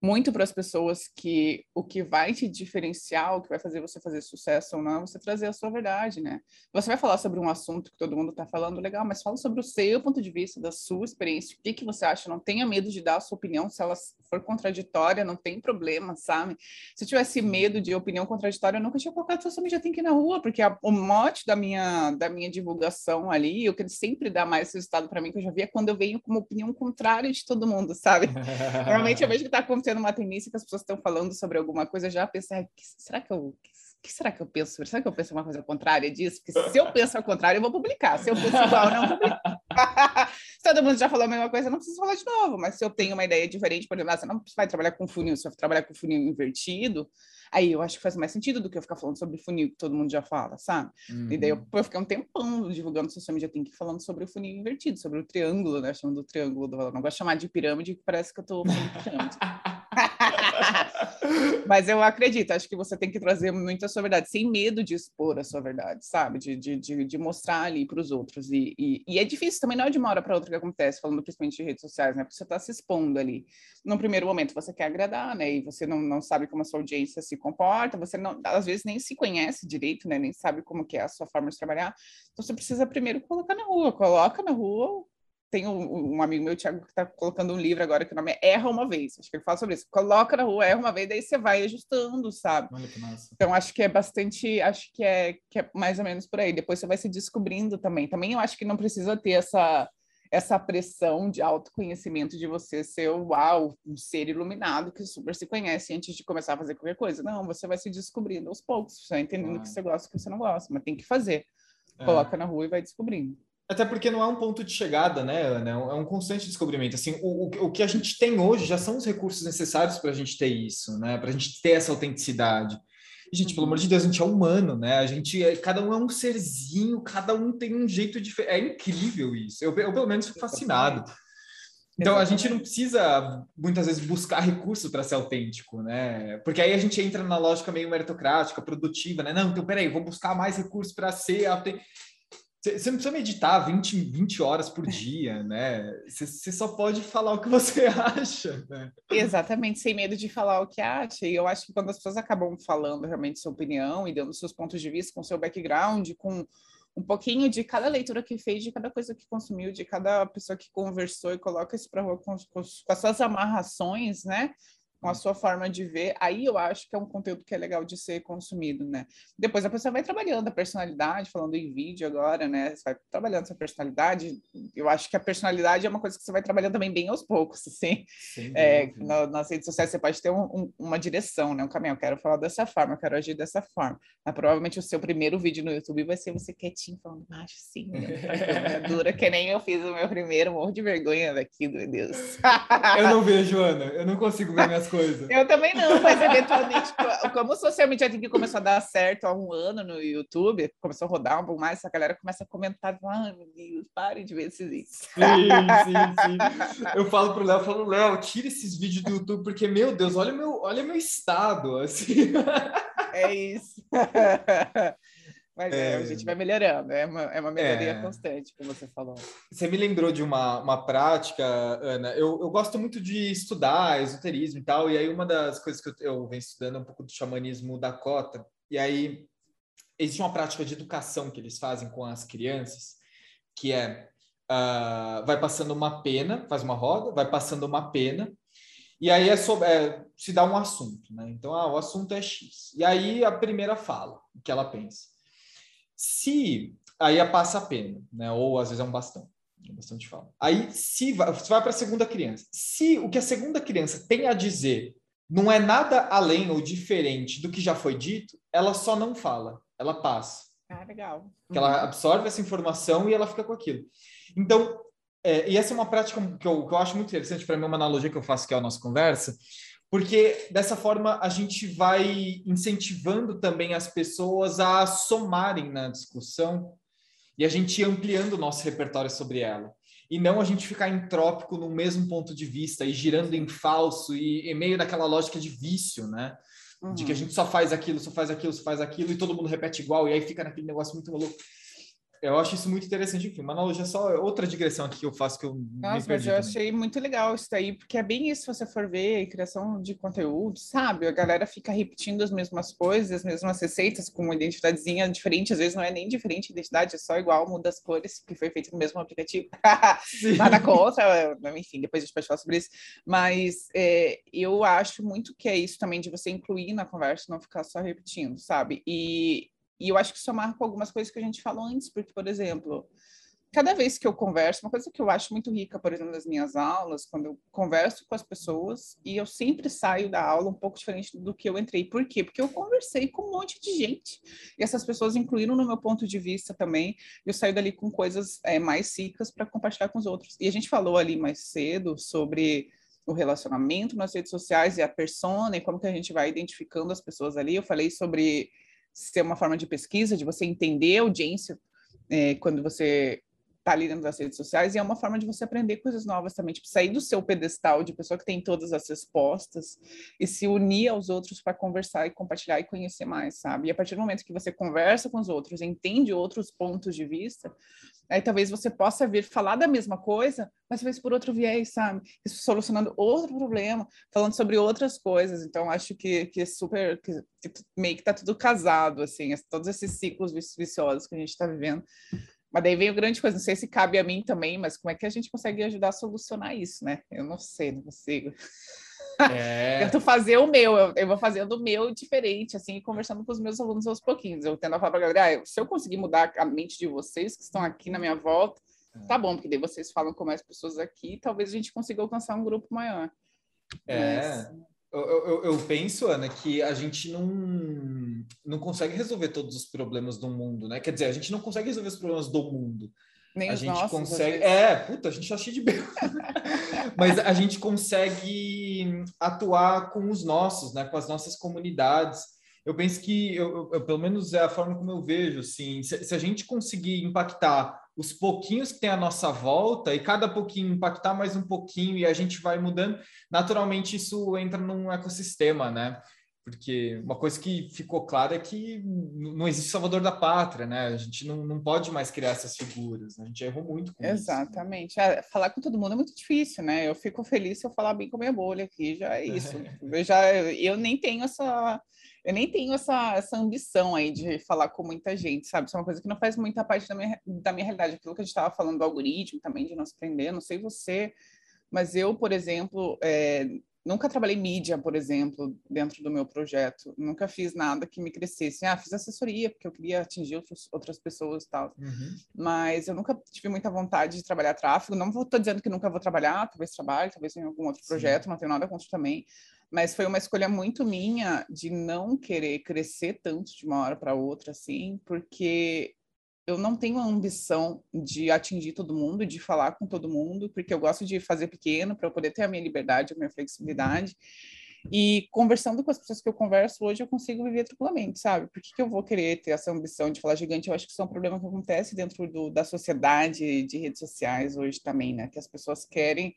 muito para as pessoas que o que vai te diferenciar, o que vai fazer você fazer sucesso ou não, é você trazer a sua verdade, né? Você vai falar sobre um assunto que todo mundo está falando, legal, mas fala sobre o seu ponto de vista, da sua experiência, o que, que você acha, não tenha medo de dar a sua opinião, se ela for contraditória, não tem problema, sabe? Se eu tivesse medo de opinião contraditória, eu nunca tinha colocado social media tem que ir na rua, porque a, o mote da minha, da minha divulgação ali, o que ele sempre dá mais resultado para mim, que eu já vi, é quando eu venho com uma opinião contrária de todo mundo, sabe? Normalmente eu vejo que está acontecendo acontecendo uma tendência que as pessoas estão falando sobre alguma coisa, já pensar, será que eu que será que eu penso? Será que eu penso uma coisa contrária disso? Porque se eu penso ao contrário, eu vou publicar. Se eu penso igual, não publico. se todo mundo já falou a mesma coisa, não preciso falar de novo. Mas se eu tenho uma ideia diferente, por exemplo, ah, você não vai trabalhar com funil, se eu trabalhar com funil invertido, aí eu acho que faz mais sentido do que eu ficar falando sobre funil que todo mundo já fala, sabe? Uhum. E daí eu, eu fiquei um tempão divulgando social media tem que falando sobre o funil invertido, sobre o triângulo, né? Chamando do triângulo do valor. Não gosto de chamar de pirâmide, que parece que eu tô falando de pirâmide. Mas eu acredito, acho que você tem que trazer muito a sua verdade, sem medo de expor a sua verdade, sabe? De, de, de, de mostrar ali para os outros. E, e, e, é difícil também, não é de uma hora para outra que acontece, falando principalmente de redes sociais, né? Porque você está se expondo ali. No primeiro momento você quer agradar, né? E você não, não sabe como a sua audiência se comporta, você não, às vezes nem se conhece direito, né? Nem sabe como que é a sua forma de trabalhar. Então você precisa primeiro colocar na rua, coloca na rua tem um, um, amigo meu, Thiago, que está colocando um livro agora que o nome é Erra Uma Vez. Acho que ele fala sobre isso. Coloca na rua, erra uma vez, daí você vai ajustando, sabe? Olha que massa. Então, acho que é bastante, acho que é, que é mais ou menos por aí. Depois você vai se descobrindo também. Também eu acho que não precisa ter essa, essa pressão de autoconhecimento de você ser, uau, um ser iluminado que super se conhece antes de começar a fazer qualquer coisa. Não, você vai se descobrindo aos poucos, você vai entendendo o que você gosta e o que você não gosta, mas tem que fazer. É. Coloca na rua e vai descobrindo. Até porque não é um ponto de chegada, né, Ana? É um constante descobrimento. Assim, o, o, o que a gente tem hoje já são os recursos necessários para a gente ter isso, né? Para a gente ter essa autenticidade. E, gente, pelo amor de Deus, a gente é humano, né? A gente, é, cada um é um serzinho, cada um tem um jeito diferente. É incrível isso. Eu, eu pelo menos, fico fascinado. Então, a gente não precisa, muitas vezes, buscar recursos para ser autêntico, né? Porque aí a gente entra na lógica meio meritocrática, produtiva, né? Não, então, peraí, vou buscar mais recursos para ser autêntico. Você não precisa meditar 20, 20 horas por dia, né? Você só pode falar o que você acha, né? Exatamente, sem medo de falar o que acha. E eu acho que quando as pessoas acabam falando realmente sua opinião e dando seus pontos de vista com seu background, com um pouquinho de cada leitura que fez, de cada coisa que consumiu, de cada pessoa que conversou e coloca isso para rua com, com, com as suas amarrações, né? Com a sua forma de ver, aí eu acho que é um conteúdo que é legal de ser consumido, né? Depois a pessoa vai trabalhando a personalidade, falando em vídeo agora, né? Você vai trabalhando essa personalidade. Eu acho que a personalidade é uma coisa que você vai trabalhando também bem aos poucos, assim. É, na, nas redes sociais você pode ter um, um, uma direção, né? Um caminho. Eu quero falar dessa forma, eu quero agir dessa forma. Mas provavelmente o seu primeiro vídeo no YouTube vai ser você quietinho, falando baixo, sim, dura, que nem eu fiz o meu primeiro, morro de vergonha daqui, meu Deus. eu não vejo, Ana. Eu não consigo ver minhas coisas. Eu também não, mas eventualmente, como o social media que começou a dar certo há um ano no YouTube, começou a rodar um pouco mais, essa galera começa a comentar, ai meu Deus, parem de ver esses vídeos. Sim, sim, sim. Eu falo pro Léo, falo, Léo, tira esses vídeos do YouTube, porque, meu Deus, olha meu, olha meu estado, assim. É isso. Mas é, é, a gente vai melhorando, é uma, é uma melhoria é. constante, como você falou. Você me lembrou de uma, uma prática, Ana. Eu, eu gosto muito de estudar esoterismo e tal, e aí uma das coisas que eu, eu venho estudando é um pouco do xamanismo Dakota, e aí existe uma prática de educação que eles fazem com as crianças, que é uh, vai passando uma pena, faz uma roda, vai passando uma pena, e aí é, sobre, é se dá um assunto, né? Então, ah, o assunto é X. E aí a primeira fala, o que ela pensa. Se aí passa a pena, né? Ou às vezes é um bastão, é bastante fala. Aí se vai, você vai para a segunda criança. Se o que a segunda criança tem a dizer não é nada além ou diferente do que já foi dito, ela só não fala, ela passa. Ah, legal. Que ela absorve essa informação e ela fica com aquilo. Então, é, e essa é uma prática que eu, que eu acho muito interessante, para mim, uma analogia que eu faço que é a nossa conversa, porque dessa forma a gente vai incentivando também as pessoas a somarem na discussão e a gente ampliando o nosso repertório sobre ela. E não a gente ficar entrópico no mesmo ponto de vista e girando em falso e, e meio naquela lógica de vício, né? Uhum. De que a uhum. gente só faz aquilo, só faz aquilo, só faz aquilo e todo mundo repete igual e aí fica naquele negócio muito maluco. Eu acho isso muito interessante, enfim, uma analogia só, outra digressão aqui que eu faço que eu Nossa, mas eu também. achei muito legal isso daí, porque é bem isso, se você for ver, criação de conteúdo, sabe? A galera fica repetindo as mesmas coisas, as mesmas receitas, com uma identidadezinha diferente, às vezes não é nem diferente a identidade, é só igual, muda as cores, que foi feito no mesmo aplicativo. Nada contra, enfim, depois a gente pode falar sobre isso. Mas é, eu acho muito que é isso também, de você incluir na conversa, não ficar só repetindo, sabe? E e eu acho que isso marca algumas coisas que a gente falou antes, porque, por exemplo, cada vez que eu converso, uma coisa que eu acho muito rica, por exemplo, nas minhas aulas, quando eu converso com as pessoas, e eu sempre saio da aula um pouco diferente do que eu entrei. Por quê? Porque eu conversei com um monte de gente, e essas pessoas incluíram no meu ponto de vista também, eu saio dali com coisas é, mais ricas para compartilhar com os outros. E a gente falou ali mais cedo sobre o relacionamento nas redes sociais e a persona, e como que a gente vai identificando as pessoas ali. Eu falei sobre ser uma forma de pesquisa, de você entender a audiência é, quando você está ali dentro das redes sociais, e é uma forma de você aprender coisas novas também, tipo, sair do seu pedestal de pessoa que tem todas as respostas e se unir aos outros para conversar e compartilhar e conhecer mais, sabe? E a partir do momento que você conversa com os outros, entende outros pontos de vista, aí talvez você possa vir falar da mesma coisa, mas talvez por outro viés, sabe? Solucionando outro problema, falando sobre outras coisas. Então, acho que, que é super, que, que meio que tá tudo casado, assim, todos esses ciclos viciosos que a gente está vivendo mas daí vem o grande coisa, não sei se cabe a mim também, mas como é que a gente consegue ajudar a solucionar isso, né? Eu não sei, não consigo. É... Tento fazer o meu, eu, eu, vou fazendo o meu diferente, assim, conversando com os meus alunos aos pouquinhos. Eu tendo a falar para a galera, ah, se eu conseguir mudar a mente de vocês que estão aqui na minha volta, tá é. bom, porque daí vocês falam com mais pessoas aqui, talvez a gente consiga alcançar um grupo maior. É, mas... Eu, eu, eu, penso, Ana, que a gente não, não consegue resolver todos os problemas do mundo, né? Quer dizer, a gente não consegue resolver os problemas do mundo. Nem a gente nossos, consegue. É, puta, a gente tá cheio de bem. Mas a gente consegue atuar com os nossos, né? Com as nossas comunidades. Eu penso que, eu, eu pelo menos é a forma como eu vejo, assim, se, se a gente conseguir impactar os pouquinhos que tem à nossa volta e cada pouquinho impactar mais um pouquinho e a gente vai mudando, naturalmente isso entra num ecossistema, né? Porque uma coisa que ficou clara é que não existe salvador da pátria, né? A gente não, não pode mais criar essas figuras, né? a gente errou muito com Exatamente. isso. É, falar com todo mundo é muito difícil, né? Eu fico feliz se eu falar bem com a minha bolha aqui, já é isso. eu, já, eu nem tenho essa eu nem tenho essa, essa ambição aí de falar com muita gente, sabe? Isso é uma coisa que não faz muita parte da minha, da minha realidade. Aquilo que a gente estava falando do algoritmo também, de não se prender, não sei você, mas eu, por exemplo, é, nunca trabalhei mídia, por exemplo, dentro do meu projeto. Nunca fiz nada que me crescesse. Ah, fiz assessoria, porque eu queria atingir outros, outras pessoas e tal. Uhum. Mas eu nunca tive muita vontade de trabalhar tráfego. Não estou dizendo que nunca vou trabalhar, talvez trabalhe, talvez em algum outro Sim. projeto, não tenho nada contra também mas foi uma escolha muito minha de não querer crescer tanto de uma hora para outra, assim, porque eu não tenho a ambição de atingir todo mundo, de falar com todo mundo, porque eu gosto de fazer pequeno para eu poder ter a minha liberdade, a minha flexibilidade. E conversando com as pessoas que eu converso hoje, eu consigo viver tranquilamente, sabe? Por que, que eu vou querer ter essa ambição de falar gigante? Eu acho que isso é um problema que acontece dentro do, da sociedade de redes sociais hoje também, né? Que as pessoas querem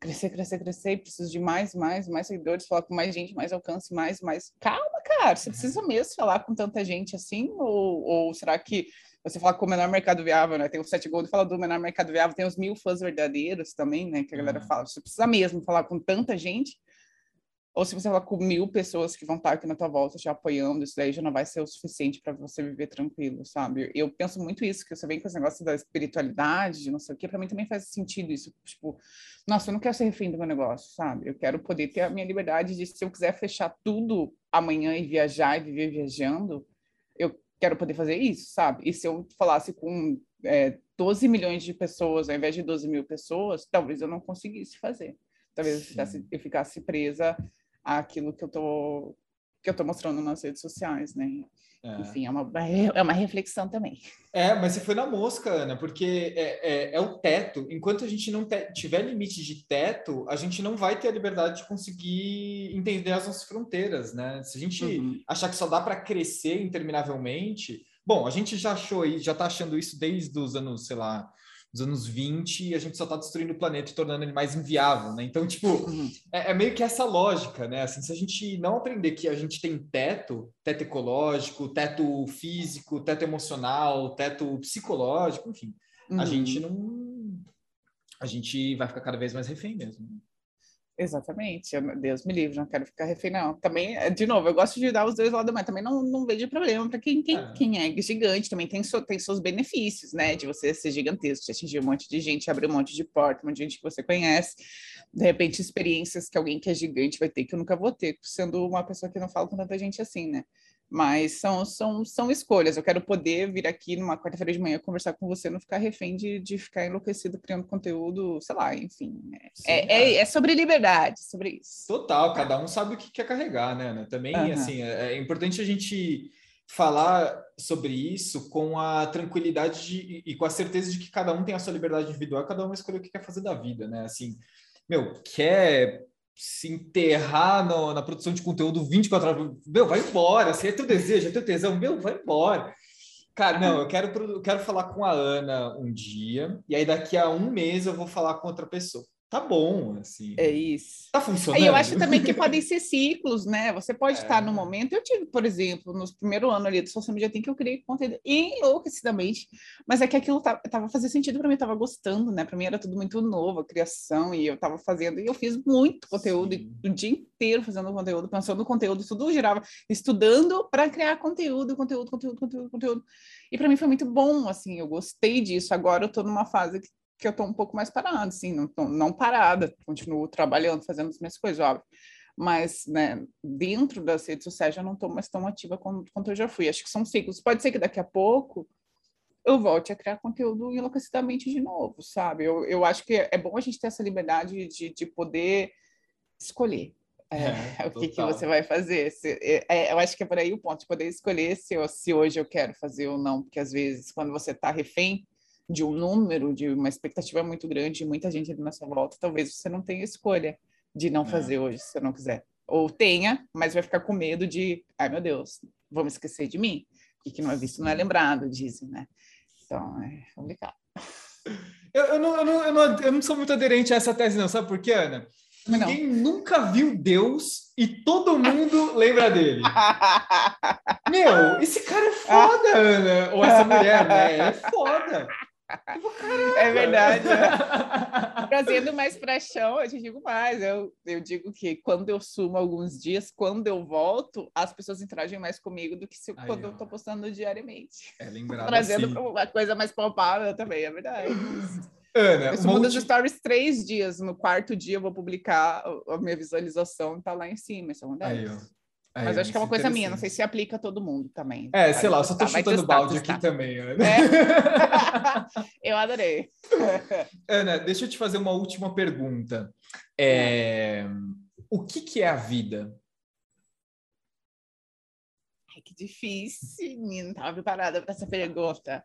crescer, crescer, crescer, e preciso de mais, mais, mais seguidores, falar com mais gente, mais alcance, mais, mais. Calma, cara, você precisa mesmo falar com tanta gente assim? Ou, ou será que você fala com o menor mercado viável, né? Tem o Sete Gold, fala do menor mercado viável, tem os mil fãs verdadeiros também, né? Que a galera fala. Você precisa mesmo falar com tanta gente ou se você falar com mil pessoas que vão estar aqui na tua volta te apoiando, isso daí já não vai ser o suficiente para você viver tranquilo, sabe? Eu penso muito isso, que você vem com esse negócio da espiritualidade, de não sei o quê, para mim também faz sentido isso. Tipo, nossa, eu não quero ser refém do meu negócio, sabe? Eu quero poder ter a minha liberdade de, se eu quiser fechar tudo amanhã e viajar e viver viajando, eu quero poder fazer isso, sabe? E se eu falasse com é, 12 milhões de pessoas ao invés de 12 mil pessoas, talvez eu não conseguisse fazer. Talvez eu ficasse, eu ficasse presa aquilo que eu tô que eu tô mostrando nas redes sociais, né? É. Enfim, é uma, é uma reflexão também. É, mas você foi na mosca, Ana, porque é, é, é o teto. Enquanto a gente não te, tiver limite de teto, a gente não vai ter a liberdade de conseguir entender as nossas fronteiras, né? Se a gente Uhum. achar que só dá para crescer interminavelmente, bom, a gente já achou aí, já está achando isso desde os anos, sei lá, dos anos 20, e a gente só está destruindo o planeta e tornando ele mais inviável, né? Então, tipo, Uhum. é, é meio que essa lógica, né? Assim, se a gente não aprender que a gente tem teto, teto ecológico, teto físico, teto emocional, teto psicológico, enfim, a Uhum. gente não. A gente vai ficar cada vez mais refém mesmo. Exatamente. Eu- Deus me livre, não quero ficar refém, não. Também, é, de novo, eu gosto de dar os dois lados, mas também não, não vejo problema para quem, quem, É. quem é gigante, também tem, so- tem seus benefícios, né? De você ser gigantesco, de atingir um monte de gente, abrir um monte de porta, um monte de gente que você conhece. De repente, experiências que alguém que é gigante vai ter que eu nunca vou ter, sendo uma pessoa que não fala com tanta gente assim, né? Mas são, são, são escolhas. Eu quero poder vir aqui numa quarta-feira de manhã conversar com você, não ficar refém de, de ficar enlouquecido criando conteúdo, sei lá, enfim. né? Sim, É, é, é sobre liberdade, sobre isso. Total, cada um sabe o que quer carregar, né, Ana? Também, Aham. assim, é, é importante a gente falar sobre isso com a tranquilidade de- e com a certeza de que cada um tem a sua liberdade individual, cada um vai escolher o que quer fazer da vida, né? Assim, meu, quer se enterrar no- na produção de conteúdo 24 horas, meu, vai embora, se é teu desejo, é teu tesão, meu, vai embora. Cara, não, eu quero, eu quero falar com a Ana um dia, e aí daqui a um mês eu vou falar com outra pessoa. Tá bom, assim. É isso. Tá funcionando? E eu acho também que podem ser ciclos, né? Você pode É. estar no momento. Eu tive, por exemplo, nos primeiro ano ali do social media tem que eu criei conteúdo enlouquecidamente, mas é que aquilo tava, tava fazendo sentido para mim, eu tava gostando, né? Para mim era tudo muito novo, a criação, e eu tava fazendo, e eu fiz muito conteúdo, o dia inteiro fazendo conteúdo, pensando no conteúdo, tudo girava, estudando para criar conteúdo, conteúdo, conteúdo, conteúdo, conteúdo. E para mim foi muito bom, assim, eu gostei disso. Agora eu tô numa fase que que eu tô um pouco mais parada, assim, não, tô- não parada, continuo trabalhando, fazendo as minhas coisas, óbvio. Mas, né, dentro das redes sociais já não estou mais tão ativa quanto, quanto eu já fui. Acho que são ciclos. Pode ser que daqui a pouco eu volte a criar conteúdo enlouquecidamente de novo, sabe? Eu, eu acho que é bom a gente ter essa liberdade de, de poder escolher É, o que, que você vai fazer. Se- é- é, eu acho que é por aí o ponto, de poder escolher se, eu- se hoje eu quero fazer ou não, porque às vezes quando você está refém de um número, de uma expectativa muito grande, de muita gente na sua volta, talvez você não tenha escolha de não É. fazer hoje, se você não quiser. Ou tenha, mas vai ficar com medo de, ai meu Deus, vamos esquecer de mim. O que não é visto não é lembrado, dizem, né? Então, é complicado. Eu, eu, não, eu, não, eu, não, eu não sou muito aderente a essa tese, não. Sabe por quê, Ana? Não. Ninguém nunca viu Deus e todo mundo lembra dele. Meu, esse cara é foda, Ana. Ou essa mulher, né? É foda. É verdade. né? Trazendo mais para chão, eu te digo mais. Eu, eu digo que quando eu sumo alguns dias, quando eu volto, as pessoas interagem mais comigo do que se, Aí, quando ó. eu estou postando diariamente. É lembrado Trazendo assim. uma coisa mais palpável também, é verdade. Ana, Eu uma sumo dos ulti- stories três dias. No quarto dia eu vou publicar a- minha visualização, tá lá em cima. Isso Aí, acontece. ó. Aí, Mas acho que é uma isso coisa minha, não sei se aplica a todo mundo também. É, sei lá, eu só tô vai chutando balde aqui também, Ana. É. eu adorei. Ana, deixa eu te fazer uma última pergunta. É, O que, que é a vida? Ai, que difícil, menina, não estava preparada para essa pergunta.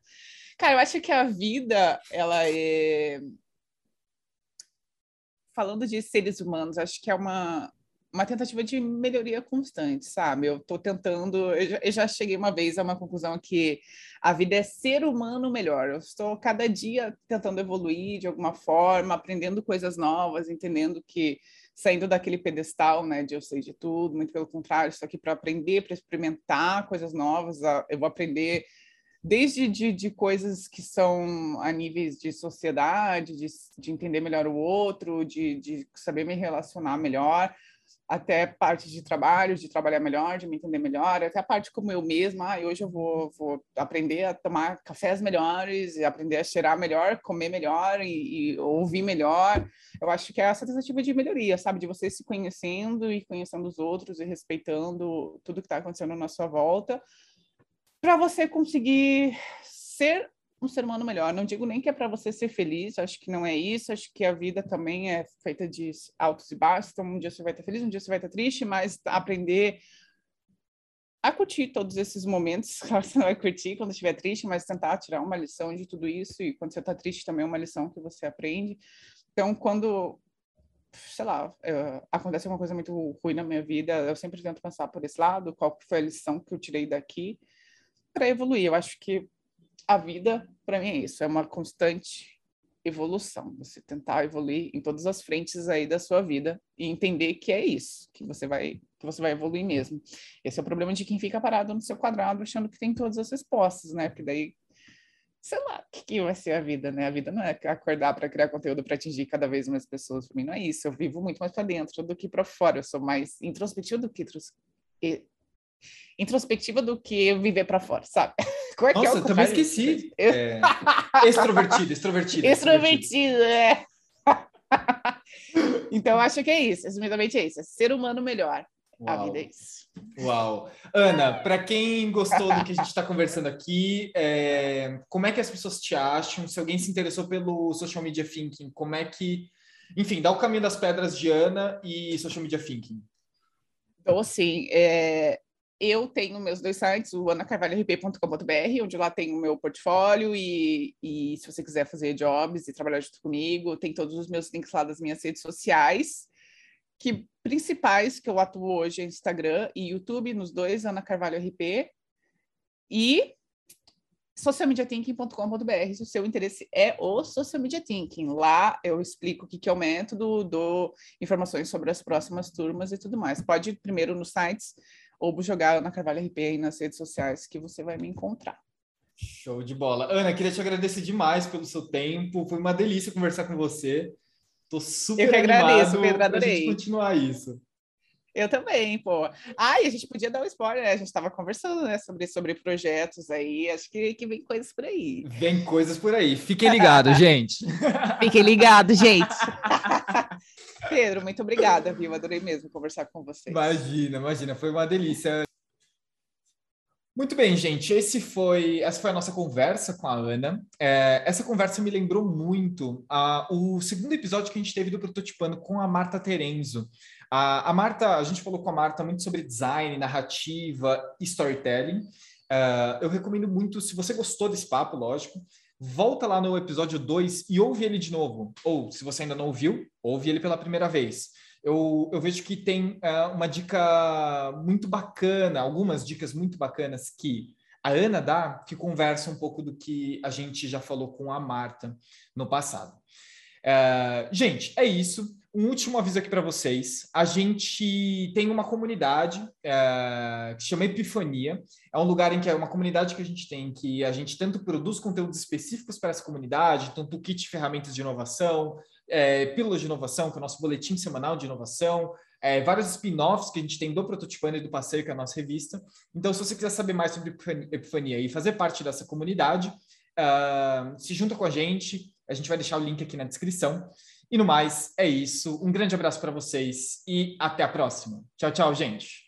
Cara, eu acho que a vida, ela é. Falando de seres humanos, acho que é uma, uma tentativa de melhoria constante, sabe? Eu estou tentando. Eu já, eu já cheguei uma vez a uma conclusão que a vida é ser humano melhor. Eu estou cada dia tentando evoluir de alguma forma, aprendendo coisas novas, entendendo que saindo daquele pedestal, né, de eu sei de tudo, muito pelo contrário, estou aqui para aprender, para experimentar coisas novas, eu vou aprender desde de, de coisas que são a níveis de sociedade, de, de entender melhor o outro, de, de saber me relacionar melhor, até parte de trabalho, de trabalhar melhor, de me entender melhor, até a parte como eu mesma, ah, hoje eu vou, vou aprender a tomar cafés melhores, aprender a cheirar melhor, comer melhor e, e ouvir melhor. Eu acho que é essa tentativa de melhoria, sabe? De você se conhecendo e conhecendo os outros e respeitando tudo que está acontecendo na sua volta, para você conseguir ser um ser humano melhor. Não digo nem que é para você ser feliz, acho que não é isso, acho que a vida também é feita de altos e baixos, então um dia você vai estar feliz, um dia você vai estar triste, mas aprender a curtir todos esses momentos, claro, você não vai curtir quando estiver triste, mas tentar tirar uma lição de tudo isso, e quando você está triste também é uma lição que você aprende. Então, quando, sei lá, é, acontece alguma coisa muito ruim na minha vida, eu sempre tento pensar por esse lado, qual foi a lição que eu tirei daqui, para evoluir. Eu acho que a vida, para mim, é isso, é uma constante evolução, você tentar evoluir em todas as frentes aí da sua vida e entender que é isso, que você vai que você vai evoluir mesmo. Esse é o problema de quem fica parado no seu quadrado achando que tem todas as respostas, né? Porque daí sei lá, o que, que vai ser a vida, né? A vida não é acordar para criar conteúdo para atingir cada vez mais pessoas. Para mim não é isso. Eu vivo muito mais para dentro do que para fora. Eu sou mais introspectiva do que introspectiva do que viver para fora, sabe? Como é Nossa, que é eu também esqueci. É... extrovertido, extrovertido. Extrovertido, é. então, acho que é isso. Resumidamente é isso. É ser humano melhor. Uau. A vida é isso. Uau. Ana, para quem gostou do que a gente está conversando aqui, é... como é que as pessoas te acham? Se alguém se interessou pelo Social Media Thinking, como é que... Enfim, dá o caminho das pedras de Ana e Social Media Thinking. Então, assim, é, eu tenho meus dois sites, o anacarvalhorp.com.br, onde lá tem o meu portfólio e, e se você quiser fazer jobs e trabalhar junto comigo, tem todos os meus links lá das minhas redes sociais, que principais que eu atuo hoje é Instagram e YouTube, nos dois, Ana Carvalho RP, e socialmediathinking.com.br, se o seu interesse é o social media thinking. Lá eu explico o que, é o método, dou informações sobre as próximas turmas e tudo mais. Pode ir primeiro nos sites ou jogar Ana Carvalho RP aí nas redes sociais que você vai me encontrar. Show de bola. Ana, queria te agradecer demais pelo seu tempo. Foi uma delícia conversar com você. Tô super Eu que agradeço, Pedro, adorei. gente continuar isso. Eu também, pô. Ai, a gente podia dar um spoiler, né? A gente estava conversando, né, sobre, sobre projetos aí. Acho que, que vem coisas por aí. Vem coisas por aí. Fiquem ligados, gente. Fiquem ligados, gente. Pedro, muito obrigada, viu? Adorei mesmo conversar com você. Imagina, imagina, foi uma delícia. Muito bem, gente. Esse foi, essa foi a nossa conversa com a Ana. É, essa conversa me lembrou muito a, o segundo episódio que a gente teve do Prototipando com a Marta Terenzo. A, a Marta, a gente falou com a Marta muito sobre design, narrativa, storytelling. Uh, eu recomendo muito, se você gostou desse papo, lógico, volta lá no episódio 2 e ouve ele de novo. Ou, se você ainda não ouviu, ouve ele pela primeira vez. Eu, eu vejo que tem uh, uma dica muito bacana, algumas dicas muito bacanas que a Ana dá, que conversa um pouco do que a gente já falou com a Marta no passado. Uh, gente, é isso um último aviso aqui para vocês. A gente tem uma comunidade é, que chama Epifania. É um lugar em que é uma comunidade que a gente tem, que a gente tanto produz conteúdos específicos para essa comunidade, tanto kit ferramentas de inovação, é, pílulas de inovação, que é o nosso boletim semanal de inovação, é, vários spin-offs que a gente tem do Prototipando e do Passeio, que é a nossa revista. Então, se você quiser saber mais sobre Epifania e fazer parte dessa comunidade, uh, se junta com a gente. A gente vai deixar o link aqui na descrição. E no mais, é isso. Um grande abraço para vocês e até a próxima. Tchau, tchau, gente.